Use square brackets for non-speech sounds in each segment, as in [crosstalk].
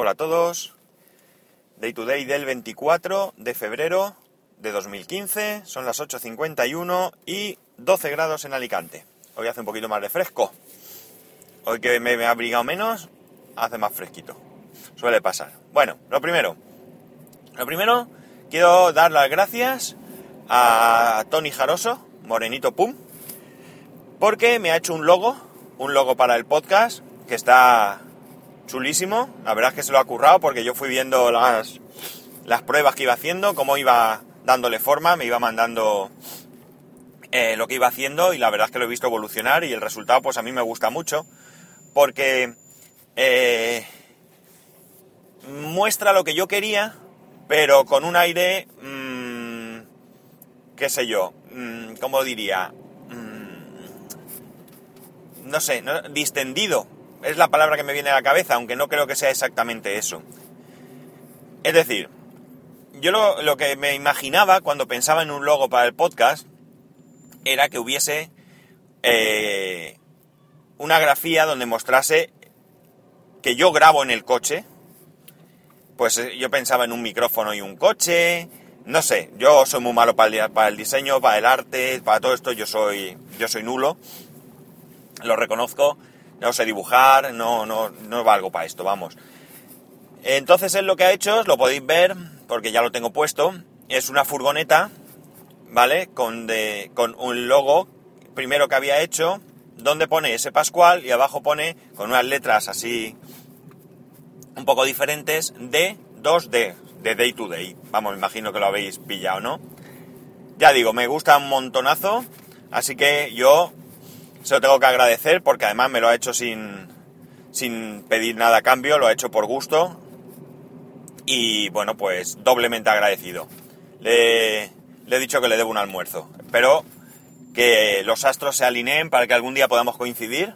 Hola a todos. Day to day del 24 de febrero de 2015. Son las 8.51 y 12 grados en Alicante. Hoy hace un poquito más de fresco. Hoy que me he abrigado menos, hace más fresquito. Suele pasar. Bueno, lo primero. Lo primero, quiero dar las gracias a Tony Jaroso, Morenito Pum, porque me ha hecho un logo, un logo para el podcast, que está chulísimo. La verdad es que se lo ha currado porque yo fui viendo las, las pruebas que iba haciendo, cómo iba dándole forma, me iba mandando eh, lo que iba haciendo y la verdad es que lo he visto evolucionar y el resultado pues a mí me gusta mucho porque eh, muestra lo que yo quería pero con un aire, mmm, qué sé yo, mmm, ¿cómo diría? Mmm, no sé, distendido es la palabra que me viene a la cabeza, aunque no creo que sea exactamente eso. Es decir, yo lo, lo, que me imaginaba cuando pensaba en un logo para el podcast era que hubiese eh, una grafía donde mostrase que yo grabo en el coche. Pues eh, yo pensaba en un micrófono y un coche. No sé, yo soy muy malo para el, para el diseño, para el arte, para todo esto. Yo soy, yo soy nulo. Lo reconozco no sé dibujar, no, no, no valgo para esto, vamos. Entonces él lo que ha hecho, lo podéis ver, porque ya lo tengo puesto, es una furgoneta, ¿vale? Con, de, con un logo, primero que había hecho, donde pone ese Pascual y abajo pone, con unas letras así un poco diferentes, D, 2D, de Day to Day. Vamos, me imagino que lo habéis pillado, ¿no? Ya digo, me gusta un montonazo, así que yo se lo tengo que agradecer porque además me lo ha hecho sin, sin pedir nada a cambio, lo ha hecho por gusto. Y bueno, pues doblemente agradecido. Le, he dicho que le debo un almuerzo. Espero que los astros se alineen para que algún día podamos coincidir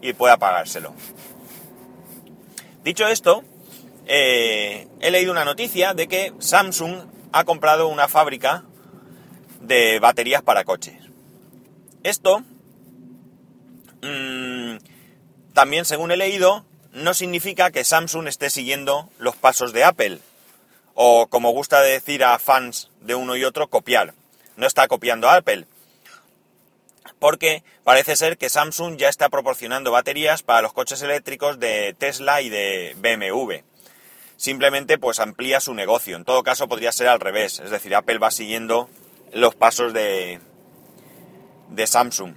y pueda pagárselo. Dicho esto, eh, he leído una noticia de que Samsung ha comprado una fábrica de baterías para coches. Esto mmm, también, según he leído, no significa que Samsung esté siguiendo los pasos de Apple. O, como gusta decir a fans de uno y otro, copiar. No está copiando a Apple. Porque parece ser que Samsung ya está proporcionando baterías para los coches eléctricos de Tesla y de BMW. Simplemente pues amplía su negocio. En todo caso podría ser al revés. Es decir, Apple va siguiendo los pasos de, de Samsung.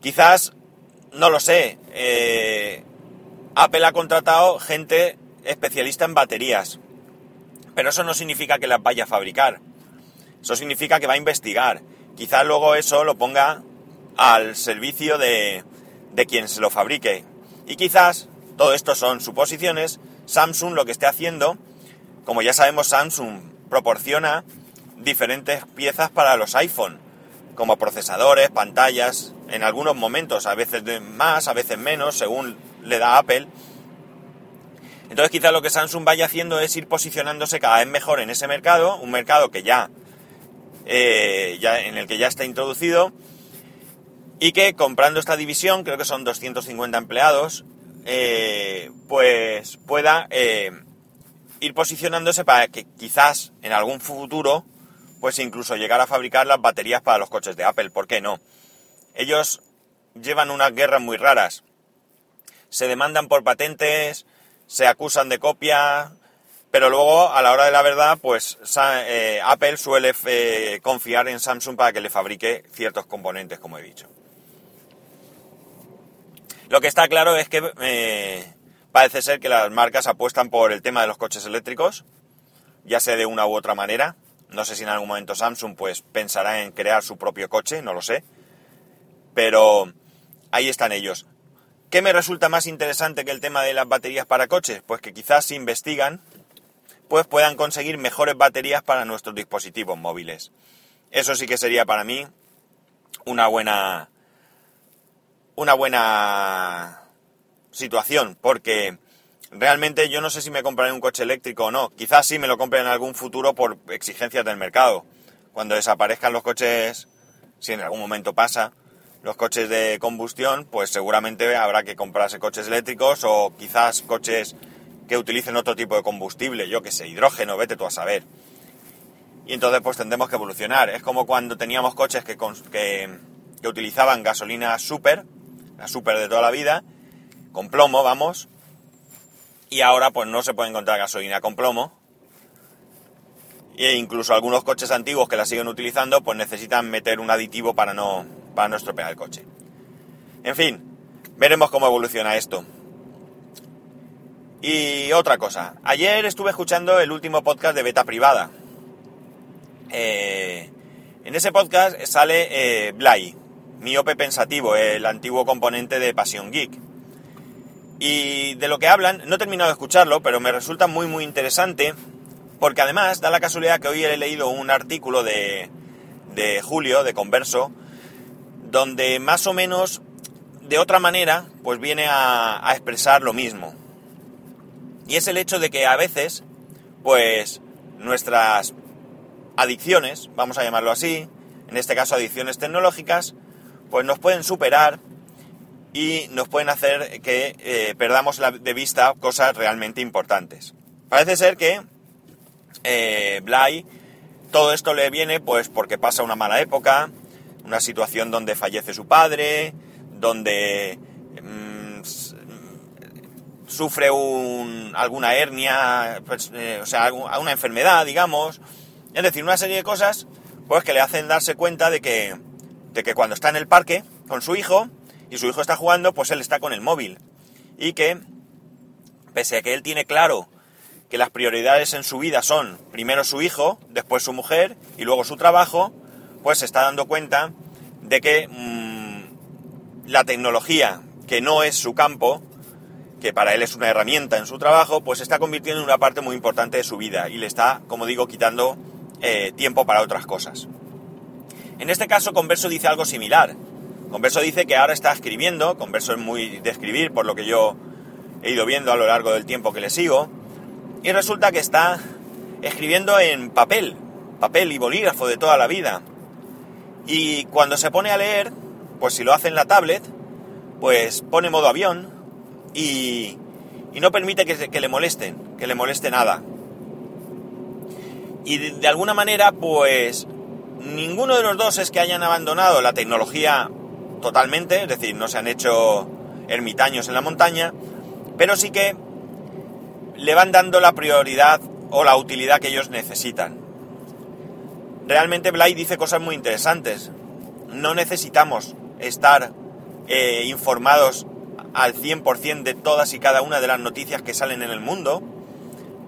Quizás no lo sé. Eh, Apple ha contratado gente especialista en baterías. Pero eso no significa que las vaya a fabricar. Eso significa que va a investigar. Quizás luego eso lo ponga al servicio de, de quien se lo fabrique. Y quizás, todo esto son suposiciones, Samsung lo que esté haciendo, como ya sabemos, Samsung proporciona diferentes piezas para los iPhone como procesadores, pantallas, en algunos momentos, a veces más, a veces menos, según le da Apple. Entonces quizás lo que Samsung vaya haciendo es ir posicionándose cada vez mejor en ese mercado, un mercado que ya, eh, ya en el que ya está introducido y que comprando esta división, creo que son 250 empleados, eh, pues pueda eh, ir posicionándose para que quizás en algún futuro pues incluso llegar a fabricar las baterías para los coches de Apple, ¿por qué no? Ellos llevan unas guerras muy raras. Se demandan por patentes, se acusan de copia, pero luego, a la hora de la verdad, pues eh, Apple suele eh, confiar en Samsung para que le fabrique ciertos componentes, como he dicho. Lo que está claro es que eh, parece ser que las marcas apuestan por el tema de los coches eléctricos, ya sea de una u otra manera. No sé si en algún momento Samsung pues pensará en crear su propio coche, no lo sé. Pero ahí están ellos. ¿Qué me resulta más interesante que el tema de las baterías para coches? Pues que quizás si investigan, pues puedan conseguir mejores baterías para nuestros dispositivos móviles. Eso sí que sería para mí una buena una buena situación, porque realmente yo no sé si me compraré un coche eléctrico o no. Quizás sí me lo compre en algún futuro por exigencias del mercado. Cuando desaparezcan los coches, si en algún momento pasa, los coches de combustión, pues seguramente habrá que comprarse coches eléctricos o quizás coches que utilicen otro tipo de combustible, yo que sé, hidrógeno, vete tú a saber. Y entonces pues tendremos que evolucionar. Es como cuando teníamos coches que, que, que utilizaban gasolina super, la super de toda la vida, con plomo, vamos, y ahora pues no se puede encontrar gasolina con plomo. E incluso algunos coches antiguos que la siguen utilizando pues necesitan meter un aditivo para no, para no estropear el coche. En fin, veremos cómo evoluciona esto. Y otra cosa, ayer estuve escuchando el último podcast de Beta Privada. Eh, en ese podcast sale eh, Blay, miope pensativo, el antiguo componente de Pasión Geek. Y de lo que hablan, no he terminado de escucharlo, pero me resulta muy muy interesante, porque además da la casualidad que hoy he leído un artículo de, de Julio, de Converso, donde más o menos, de otra manera, pues viene a, expresar lo mismo. Y es el hecho de que a veces, pues, nuestras adicciones, vamos a llamarlo así, en este caso adicciones tecnológicas, pues nos pueden superar y nos pueden hacer que eh, perdamos de vista cosas realmente importantes. Parece ser que eh, Bly todo esto le viene pues porque pasa una mala época, una situación donde fallece su padre, donde mm, sufre un, alguna hernia, pues, eh, o sea, una enfermedad, digamos. Es decir, una serie de cosas pues que le hacen darse cuenta de que, de que cuando está en el parque con su hijo, y su hijo está jugando, pues él está con el móvil. Y que, pese a que él tiene claro que las prioridades en su vida son primero su hijo, después su mujer y luego su trabajo, pues se está dando cuenta de que mmm, la tecnología, que no es su campo, que para él es una herramienta en su trabajo, pues se está convirtiendo en una parte muy importante de su vida y le está, como digo, quitando eh, tiempo para otras cosas. En este caso, Converso dice algo similar. Converso dice que ahora está escribiendo, Converso es muy de escribir, por lo que yo he ido viendo a lo largo del tiempo que le sigo, y resulta que está escribiendo en papel, papel y bolígrafo de toda la vida. Y cuando se pone a leer, pues si lo hace en la tablet, pues pone modo avión y, y no permite que, que, le molesten, que le moleste nada. Y de, de alguna manera, pues ninguno de los dos es que hayan abandonado la tecnología totalmente, es decir, no se han hecho ermitaños en la montaña, pero sí que le van dando la prioridad o la utilidad que ellos necesitan. Realmente Blay dice cosas muy interesantes. No necesitamos estar eh, informados al 100% de todas y cada una de las noticias que salen en el mundo.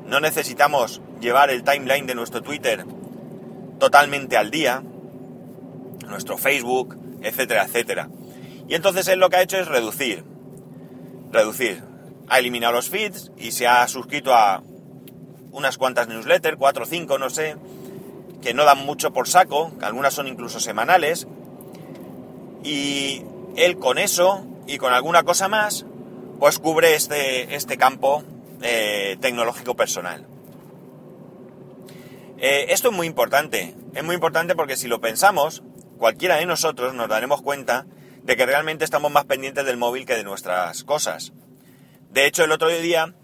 No necesitamos llevar el timeline de nuestro Twitter totalmente al día, nuestro Facebook, etcétera, etcétera. Y entonces él lo que ha hecho es reducir. Reducir. Ha eliminado los feeds y se ha suscrito a unas cuantas newsletters, cuatro o cinco, no sé, que no dan mucho por saco, que algunas son incluso semanales. Y él con eso y con alguna cosa más, pues cubre este, este campo eh, tecnológico personal. Eh, esto es muy importante. Es muy importante porque si lo pensamos, cualquiera de nosotros nos daremos cuenta de que realmente estamos más pendientes del móvil que de nuestras cosas. De hecho, el otro día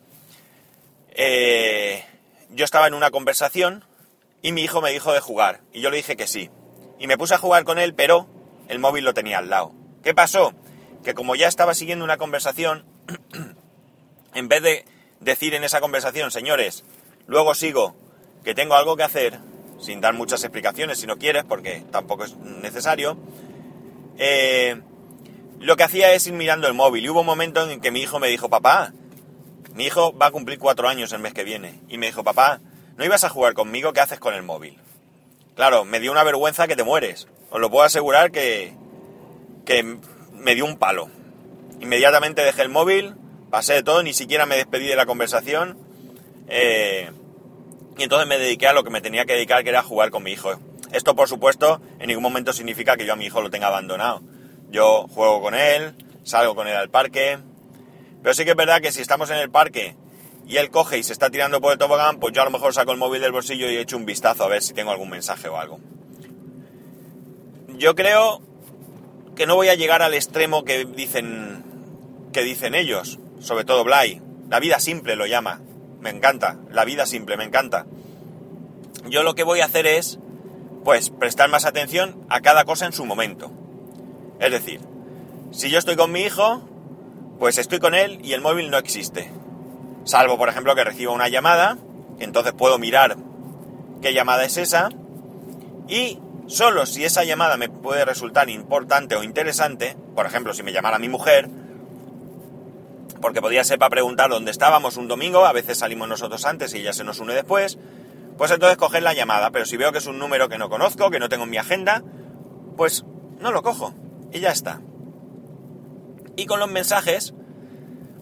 eh, yo estaba en una conversación y mi hijo me dijo de jugar y yo le dije que sí. Y me puse a jugar con él, pero el móvil lo tenía al lado. ¿Qué pasó? Que como ya estaba siguiendo una conversación, [clears throat] en vez de decir en esa conversación, señores, luego sigo, que tengo algo que hacer, sin dar muchas explicaciones si no quieres, porque tampoco es necesario, eh, lo que hacía es ir mirando el móvil. Y hubo un momento en que mi hijo me dijo, papá, mi hijo va a cumplir cuatro años el mes que viene. Y me dijo, papá, ¿no ibas a jugar conmigo? ¿Qué haces con el móvil? Claro, me dio una vergüenza que te mueres. Os lo puedo asegurar que, que me dio un palo. Inmediatamente dejé el móvil, pasé de todo, ni siquiera me despedí de la conversación. Eh, y entonces me dediqué a lo que me tenía que dedicar, que era jugar con mi hijo. Esto, por supuesto, en ningún momento significa que yo a mi hijo lo tenga abandonado. Yo juego con él, salgo con él al parque. Pero sí que es verdad que si estamos en el parque y él coge y se está tirando por el tobogán, pues yo a lo mejor saco el móvil del bolsillo y echo un vistazo a ver si tengo algún mensaje o algo. Yo creo que no voy a llegar al extremo que dicen que dicen ellos, sobre todo Bly. La vida simple lo llama. me encanta, la vida simple, me encanta. Yo lo que voy a hacer es, pues, prestar más atención a cada cosa en su momento. Es decir, si yo estoy con mi hijo, pues estoy con él y el móvil no existe. Salvo, por ejemplo, que reciba una llamada, entonces puedo mirar qué llamada es esa y solo si esa llamada me puede resultar importante o interesante, por ejemplo, si me llamara mi mujer, porque podría ser para preguntar dónde estábamos un domingo, a veces salimos nosotros antes y ella se nos une después, pues entonces coger la llamada, pero si veo que es un número que no conozco, que no tengo en mi agenda, pues no lo cojo y ya está. Y con los mensajes,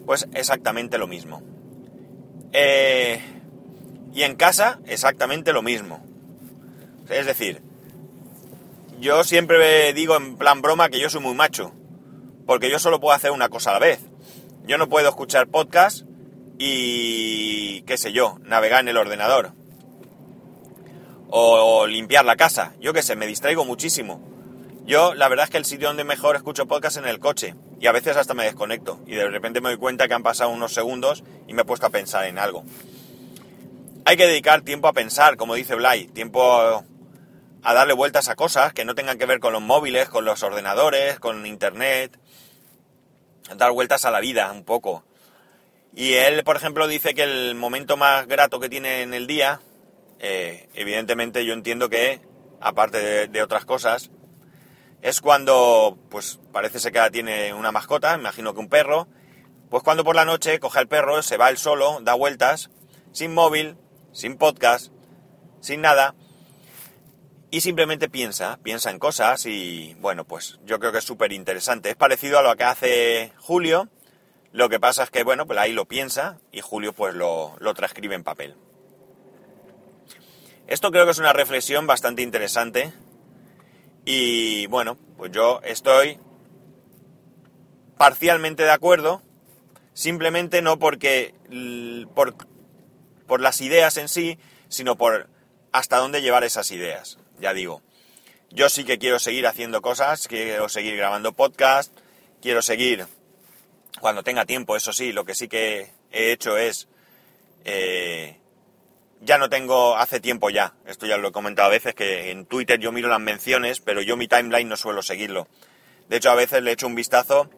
pues exactamente lo mismo. Eh, y en casa, exactamente lo mismo. Es decir, yo siempre digo en plan broma que yo soy muy macho, porque yo solo puedo hacer una cosa a la vez. Yo no puedo escuchar podcast y, qué sé yo, navegar en el ordenador. O, limpiar la casa. Yo qué sé, me distraigo muchísimo. Yo, la verdad es que el sitio donde mejor escucho podcast es en el coche. Y a veces hasta me desconecto. Y de repente me doy cuenta que han pasado unos segundos y me he puesto a pensar en algo. Hay que dedicar tiempo a pensar, como dice Blay. Tiempo a darle vueltas a cosas que no tengan que ver con los móviles, con los ordenadores, con internet, dar vueltas a la vida un poco. Y él, por ejemplo, dice que el momento más grato que tiene en el día, eh, evidentemente yo entiendo que, aparte de, otras cosas, es cuando, pues parece ser que tiene una mascota, imagino que un perro, pues cuando por la noche coge al perro, se va él solo, da vueltas, sin móvil, sin podcast, sin nada, y simplemente piensa, piensa en cosas y bueno, pues yo creo que es súper interesante. Es parecido a lo que hace Julio, lo que pasa es que bueno, pues ahí lo piensa y Julio pues lo, lo transcribe en papel. Esto creo que es una reflexión bastante interesante y bueno, pues yo estoy parcialmente de acuerdo, simplemente no porque por, por las ideas en sí, sino por hasta dónde llevar esas ideas ya digo. Yo sí que quiero seguir haciendo cosas, quiero seguir grabando podcast, quiero seguir, cuando tenga tiempo, eso sí, lo que sí que he hecho es, eh, ya no tengo, hace tiempo ya, esto ya lo he comentado a veces, que en Twitter yo miro las menciones, pero yo mi timeline no suelo seguirlo. De hecho, a veces le echo un vistazo,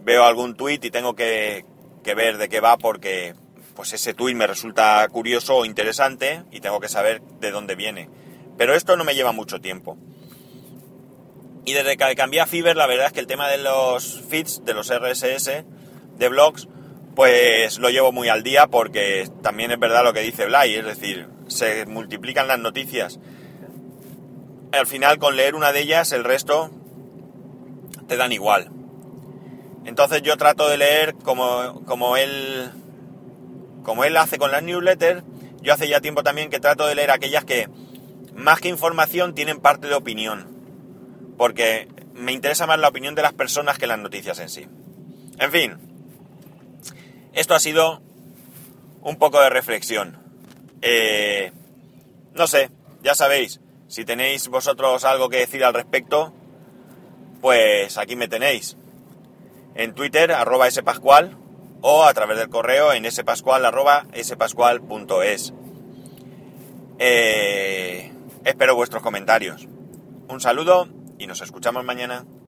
veo algún tweet y tengo que, que ver de qué va porque pues ese tweet me resulta curioso o interesante y tengo que saber de dónde viene. Pero esto no me lleva mucho tiempo. Y desde que cambié a Fiverr, la verdad es que el tema de los feeds, de los RSS, de blogs, pues lo llevo muy al día porque también es verdad lo que dice Blay, es decir, se multiplican las noticias. Al final, con leer una de ellas, el resto te dan igual. Entonces yo trato de leer como, como él como él hace con las newsletters, yo hace ya tiempo también que trato de leer aquellas que más que información, tienen parte de opinión. Porque me interesa más la opinión de las personas que las noticias en sí. En fin, esto ha sido un poco de reflexión. Eh, no sé, ya sabéis, si tenéis vosotros algo que decir al respecto, pues aquí me tenéis. En Twitter, arroba spascual, o a través del correo en spascual, arroba spascual.es. Eh, Espero vuestros comentarios. Un saludo y nos escuchamos mañana.